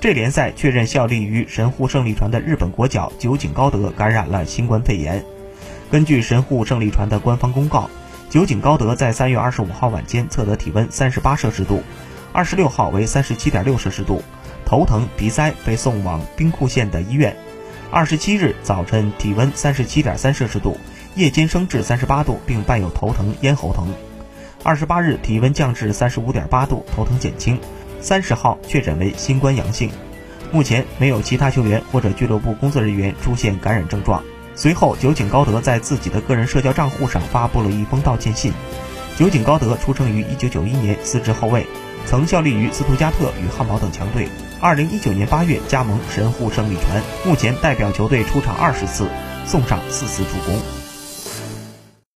这联赛确认效力于神户胜利船的日本国脚酒井高德感染了新冠肺炎。根据神户胜利船的官方公告，酒井高德在三月二十五号晚间测得体温三十八摄氏度，二十六号为三十七点六摄氏度，头疼鼻塞，被送往兵库县的医院。二十七日早晨体温三十七点三摄氏度，夜间升至三十八度，并伴有头疼、咽喉疼。二十八日体温降至三十五点八度，头疼减轻。三十号确诊为新冠阳性，目前没有其他球员或者俱乐部工作人员出现感染症状。随后，酒井高德在自己的个人社交账户上发布了一封道歉信。酒井高德出生于1991年，司职后卫，曾效力于斯图加特与汉堡等强队。2019年8月加盟神户胜利船，目前代表球队出场二十次，送上四次助攻。